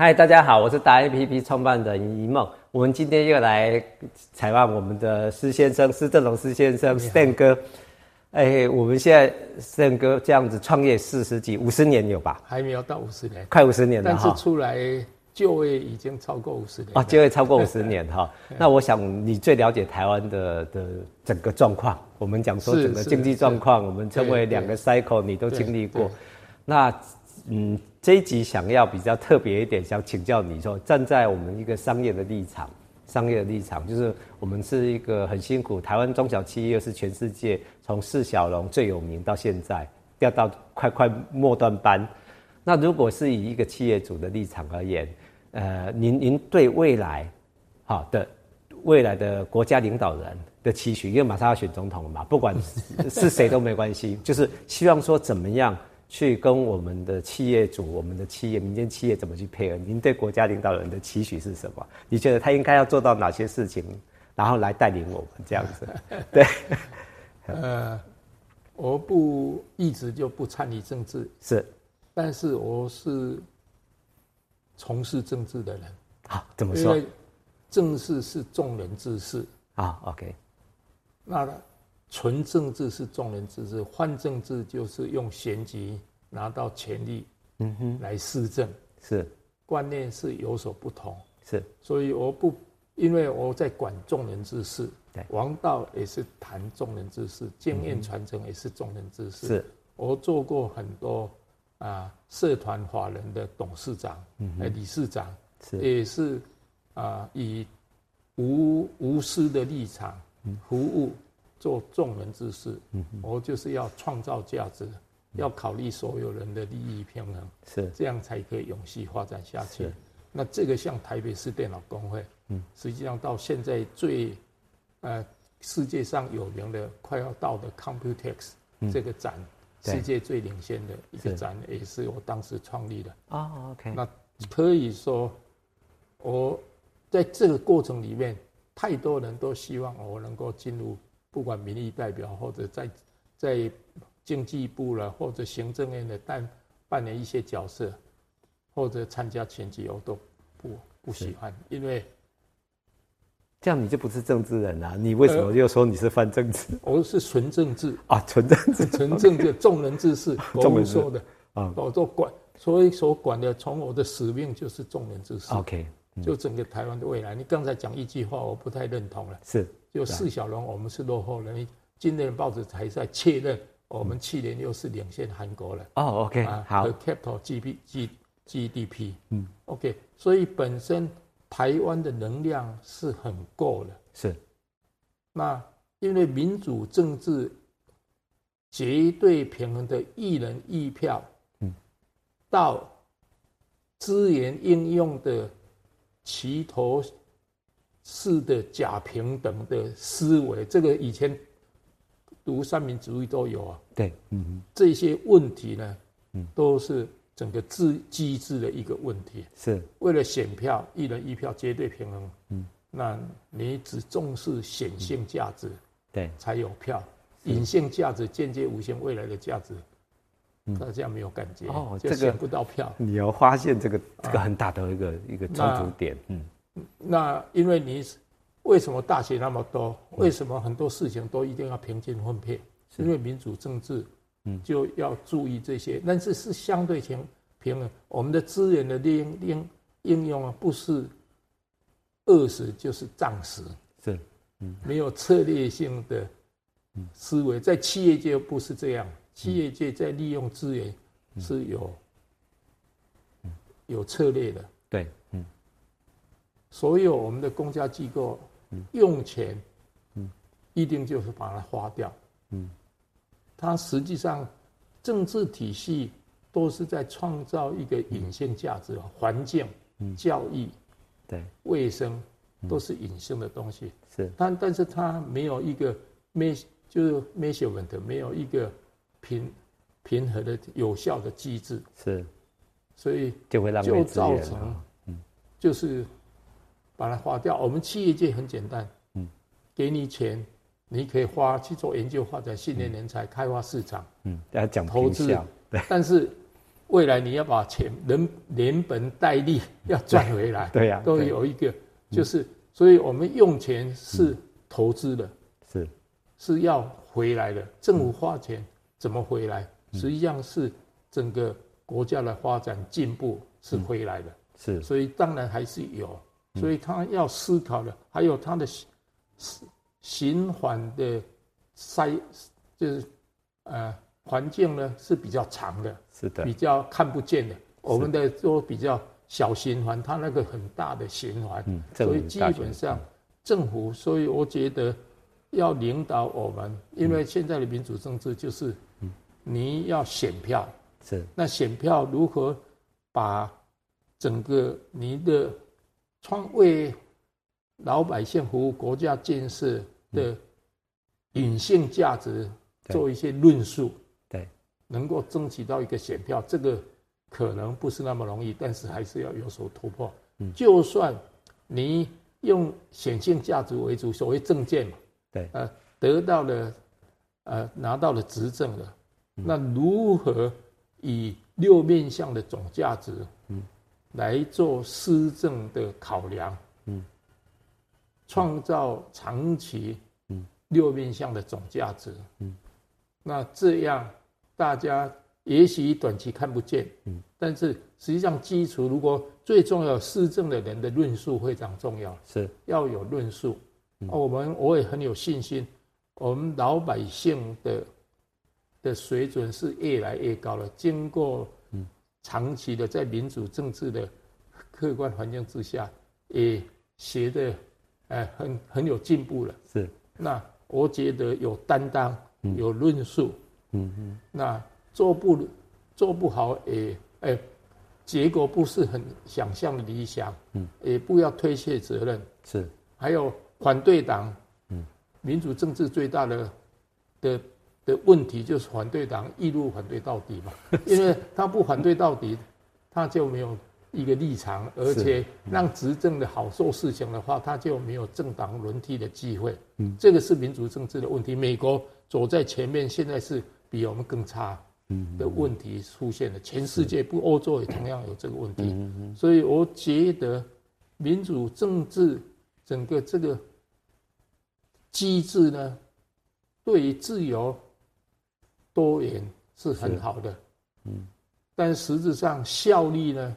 嗨，大家好，我是达 APP 创办人一梦。我们今天又来采访我们的施先生，施正荣施先生，Stan 哥。哎，我们现在 Stan 哥这样子创业四十几、五十年有吧？还没有到五十年，快五十年了。但是出来就业已经超过五十年啊，就业超过五十年哈。那我想你最了解台湾的的整个状况。我们讲说整个经济状况，我们称为两个 cycle，你都经历过。那嗯。这一集想要比较特别一点，想请教你说，站在我们一个商业的立场，商业的立场就是我们是一个很辛苦，台湾中小企业是全世界从释小龙最有名到现在掉到快快末端班。那如果是以一个企业主的立场而言，呃，您您对未来好的未来的国家领导人的期许，因为马上要选总统了嘛，不管是 谁都没关系，就是希望说怎么样。去跟我们的企业主、我们的企业、民间企业怎么去配合？您对国家领导人的期许是什么？你觉得他应该要做到哪些事情，然后来带领我们这样子？对，呃，我不一直就不参与政治，是，但是我是从事政治的人。好，怎么说？因为政治是众人之事啊。OK，那。纯政治是众人之事，换政治就是用选举拿到权力，嗯哼，来施政，是。观念是有所不同，是，所以我不，因为我在管众人之事，对，王道也是谈众人之事，经验传承也是众人之事，是，我做过很多啊社团法人的董事长，嗯，理事长，是，也是啊以无无私的立场服务。做众人之事，我就是要创造价值，要考虑所有人的利益平衡，是这样才可以永续发展下去。那这个像台北市电脑工会，嗯，实际上到现在最，呃，世界上有名的快要到的 Computex 这个展，世界最领先的一个展，也是我当时创立的。啊，OK。那可以说，我在这个过程里面，太多人都希望我能够进入。不管民意代表或者在在经济部了，或者行政院的但扮演一些角色，或者参加选举，我都不不喜欢，因为这样你就不是政治人啊！你为什么又说你是泛政治？呃、我是纯政治啊，纯政治，纯政治，众人之事，我们说的啊，我都管，所以所管的，从我的使命就是众人之事。OK，、嗯、就整个台湾的未来。你刚才讲一句话，我不太认同了。是。就释小龙，我们是落后人。今天的报纸还在确认，我们去年又是领先韩国了。哦，OK，好。和 capital G P G G D P，嗯，OK，所以本身台湾的能量是很够的。是。那因为民主政治绝对平衡的一人一票，嗯，到资源应用的齐头。式的，假平等的思维，这个以前读三民主义都有啊。对，嗯，这些问题呢，嗯，都是整个制机制的一个问题。是，为了选票，一人一票绝对平衡。嗯，那你只重视显性价值，对，才有票。隐性价值间接无限未来的价值，大家没有感觉哦，就选不到票。你要发现这个这个很大的一个一个冲突点，嗯。那因为你为什么大学那么多？为什么很多事情都一定要平均分配？是因为民主政治，嗯，就要注意这些。但是是相对平平衡，我们的资源的利用应应用啊，不是饿死就是胀死，是，嗯，没有策略性的思维，在企业界不是这样。企业界在利用资源是有有策略的，对。所有我们的公家机构用钱，嗯一定就是把它花掉。嗯，它实际上政治体系都是在创造一个隐性价值，环境、教育、对卫生都是隐性的东西。是，但但是它没有一个 me 就是 measurement，没有一个平平和的有效的机制。是，所以就会让就造成，就是。把它花掉。我们企业界很简单，嗯，给你钱，你可以花去做研究发展、训练人才、开发市场，嗯，要讲投资。对，但是未来你要把钱人连本带利 要赚回来，对呀，都有一个，就是，所以我们用钱是投资的，是。是要回来的。政府花钱怎么回来？实际上是整个国家的发展进步是回来的，是，所以当然还是有，所以他要思考的，还有他的循环的塞，就是呃。环境呢是比较长的，是的，比较看不见的。我们的都比较小循环，它那个很大的循环，嗯，所以基本上政府，所以我觉得要领导我们，因为现在的民主政治就是，你要选票，是。那选票如何把整个你的创为老百姓服务、国家建设的隐性价值做一些论述。对。能够争取到一个选票，这个可能不是那么容易，但是还是要有所突破。嗯，就算你用显性价值为主，所谓政见嘛，对，呃，得到了，呃，拿到了执政了，那如何以六面向的总价值，嗯，来做施政的考量，嗯，创造长期，嗯，六面向的总价值，嗯，那这样。大家也许短期看不见，嗯，但是实际上基础，如果最重要施政的人的论述非常重要，是要有论述。我们我也很有信心，我们老百姓的的水准是越来越高了。经过长期的在民主政治的客观环境之下，也学的哎很很有进步了。是，那我觉得有担当，有论述。嗯嗯，那做不做不好，也哎，结果不是很想象的理想，嗯，也不要推卸责任。是，还有反对党，嗯，民主政治最大的的的问题就是反对党一路反对到底嘛，因为他不反对到底，他就没有一个立场，而且让执政的好做事情的话，他就没有政党轮替的机会。嗯，这个是民主政治的问题。美国走在前面，现在是。比我们更差的问题出现了，全世界不，欧洲也同样有这个问题，所以我觉得民主政治整个这个机制呢，对于自由多元是很好的，嗯，但实质上效率呢，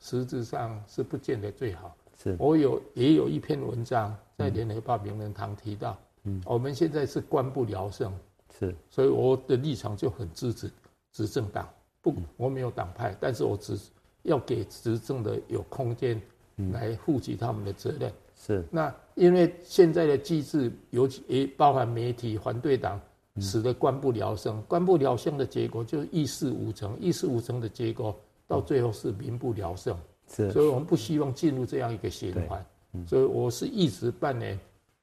实质上是不见得最好。是我有也有一篇文章在联合报名人堂提到，嗯，我们现在是官不聊生。是，所以我的立场就很支持执政党。不，我没有党派，但是我只要给执政的有空间来负起他们的责任。是，那因为现在的机制，尤其也包含媒体、反对党，使得官不聊生。官不聊生的结果就是议事无成，议事无成的结果到最后是民不聊生。是，所以我们不希望进入这样一个循环。所以我是一直扮演，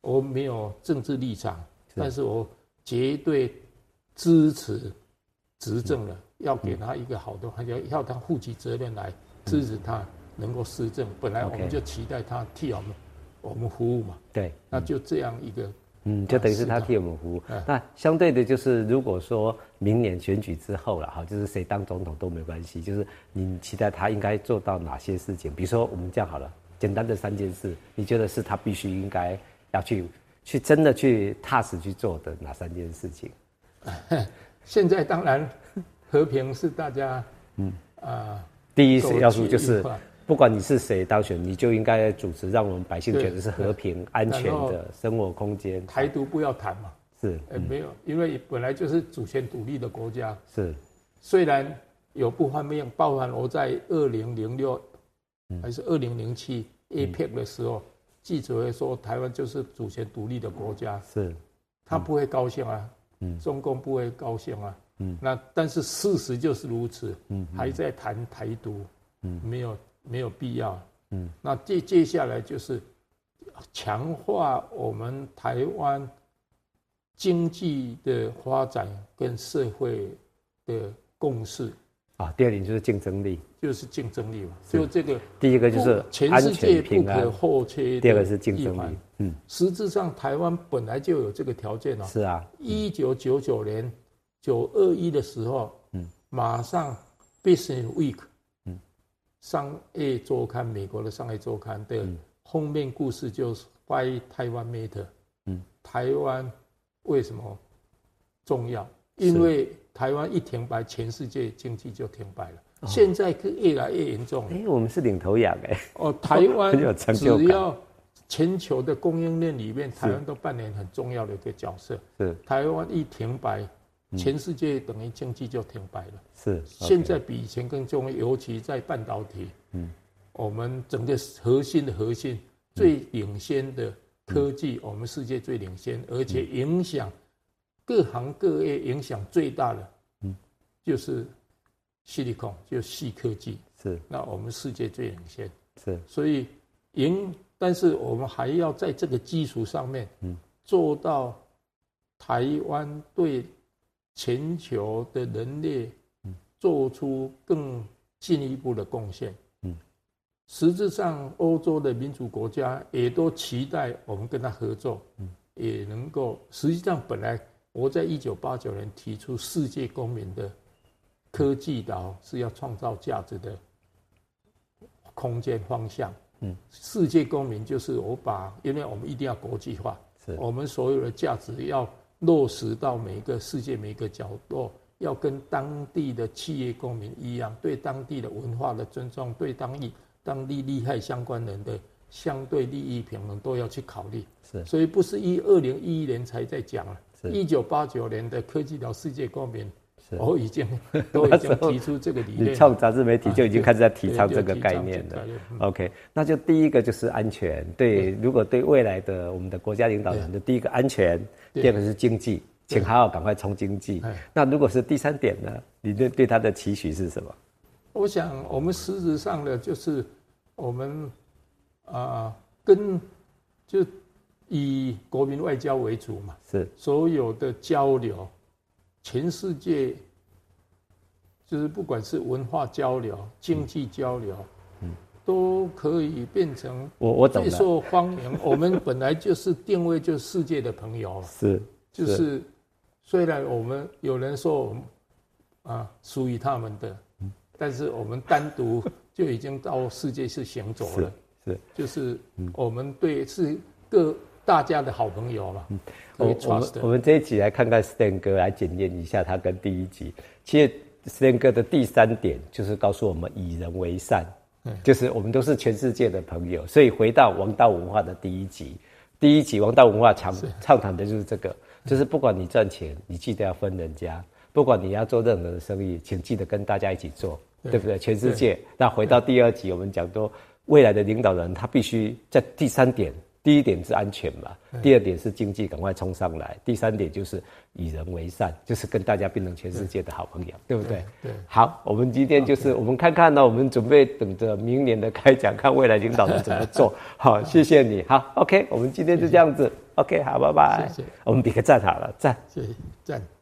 我没有政治立场，但是我。绝对支持执政的，要给他一个好的环境，要他负起责任来支持他能够施政。本来我们就期待他替我们我们服务嘛。对，那就这样一个，嗯，就等于是他替我们服务。那相对的，就是如果说明年选举之后了哈，就是谁当总统都没关系，就是你期待他应该做到哪些事情？比如说我们这样好了，简单的三件事，你觉得是他必须应该要去？去真的去踏实去做的哪三件事情？现在当然和平是大家嗯啊第一要素就是，不管你是谁当选，你就应该主持让我们百姓觉得是和平安全的生活空间。台独不要谈嘛，是呃没有，因为本来就是主权独立的国家。是，虽然有不方便，包含我在二零零六还是二零零七 APEC 的时候。记者会说台湾就是主权独立的国家，是，他不会高兴啊，嗯，中共不会高兴啊，嗯，那但是事实就是如此，嗯，还在谈台独，嗯，没有没有必要，嗯，那接接下来就是强化我们台湾经济的发展跟社会的共识。啊，第二点就是竞争力，就是竞争力嘛。就这个，第一个就是全世界不可或缺。第二个是竞争力。嗯，实质上台湾本来就有这个条件哦。是啊，一九九九年九二一的时候，嗯，马上 Business Week，嗯，商业周刊，美国的商业周刊的封面故事就是 Why Taiwan Matter，嗯，台湾为什么重要？因为台湾一停摆，全世界经济就停摆了。哦、现在越来越严重。哎，我们是领头羊哎。哦，台湾 只要全球的供应链里面，台湾都扮演很重要的一个角色。是。台湾一停摆，全世界等于经济就停摆了。是。现在比以前更重要，尤其在半导体。嗯。我们整个核心的核心最领先的科技，我们世界最领先，而且影响。各行各业影响最大的，嗯，就是 Silicon，就细科技。是，那我们世界最领先。是，所以赢，但是我们还要在这个基础上面，嗯，做到台湾对全球的人类，嗯，做出更进一步的贡献。嗯，实质上，欧洲的民主国家也都期待我们跟他合作，嗯，也能够，实际上本来。我在一九八九年提出世界公民的科技岛是要创造价值的空间方向。嗯，世界公民就是我把，因为我们一定要国际化，我们所有的价值要落实到每一个世界每一个角落，要跟当地的企业公民一样，对当地的文化的尊重，对当地当地利害相关人的相对利益平衡都要去考虑。是，所以不是一二零一一年才在讲了。一九八九年的科技岛世界公民，我已经都已经提出这个理念。你创杂志媒体就已经开始在提倡这个概念了。OK，那就第一个就是安全。对，如果对未来的我们的国家领导人的第一个安全，第二个是经济，请好好赶快冲经济。那如果是第三点呢？你对对他的期许是什么？我想，我们实质上的就是我们啊，跟就。以国民外交为主嘛，是所有的交流，全世界就是不管是文化交流、经济交流，嗯，都可以变成我我最受欢迎。我们本来就是定位就是世界的朋友，是就是虽然我们有人说我们啊属于他们的，但是我们单独就已经到世界去行走了，是就是我们对是各。大家的好朋友了。嗯，我我们我们这一集来看看 Stan 哥来检验一下他跟第一集。其实 Stan 哥的第三点就是告诉我们以人为善，嗯，就是我们都是全世界的朋友。所以回到王道文化的第一集，第一集王道文化常畅谈的就是这个，就是不管你赚钱，你记得要分人家；不管你要做任何的生意，请记得跟大家一起做，对不对？全世界。那回到第二集，我们讲说未来的领导人他必须在第三点。第一点是安全嘛，第二点是经济赶快冲上来，第三点就是以人为善，就是跟大家变成全世界的好朋友，对，对不对？对。好，我们今天就是我们看看呢，我们准备等着明年的开讲，看未来领导人怎么做。好，谢谢你。好，OK，我们今天就这样子。OK，好，拜拜。谢谢。我们比个赞好了，赞。谢谢，赞。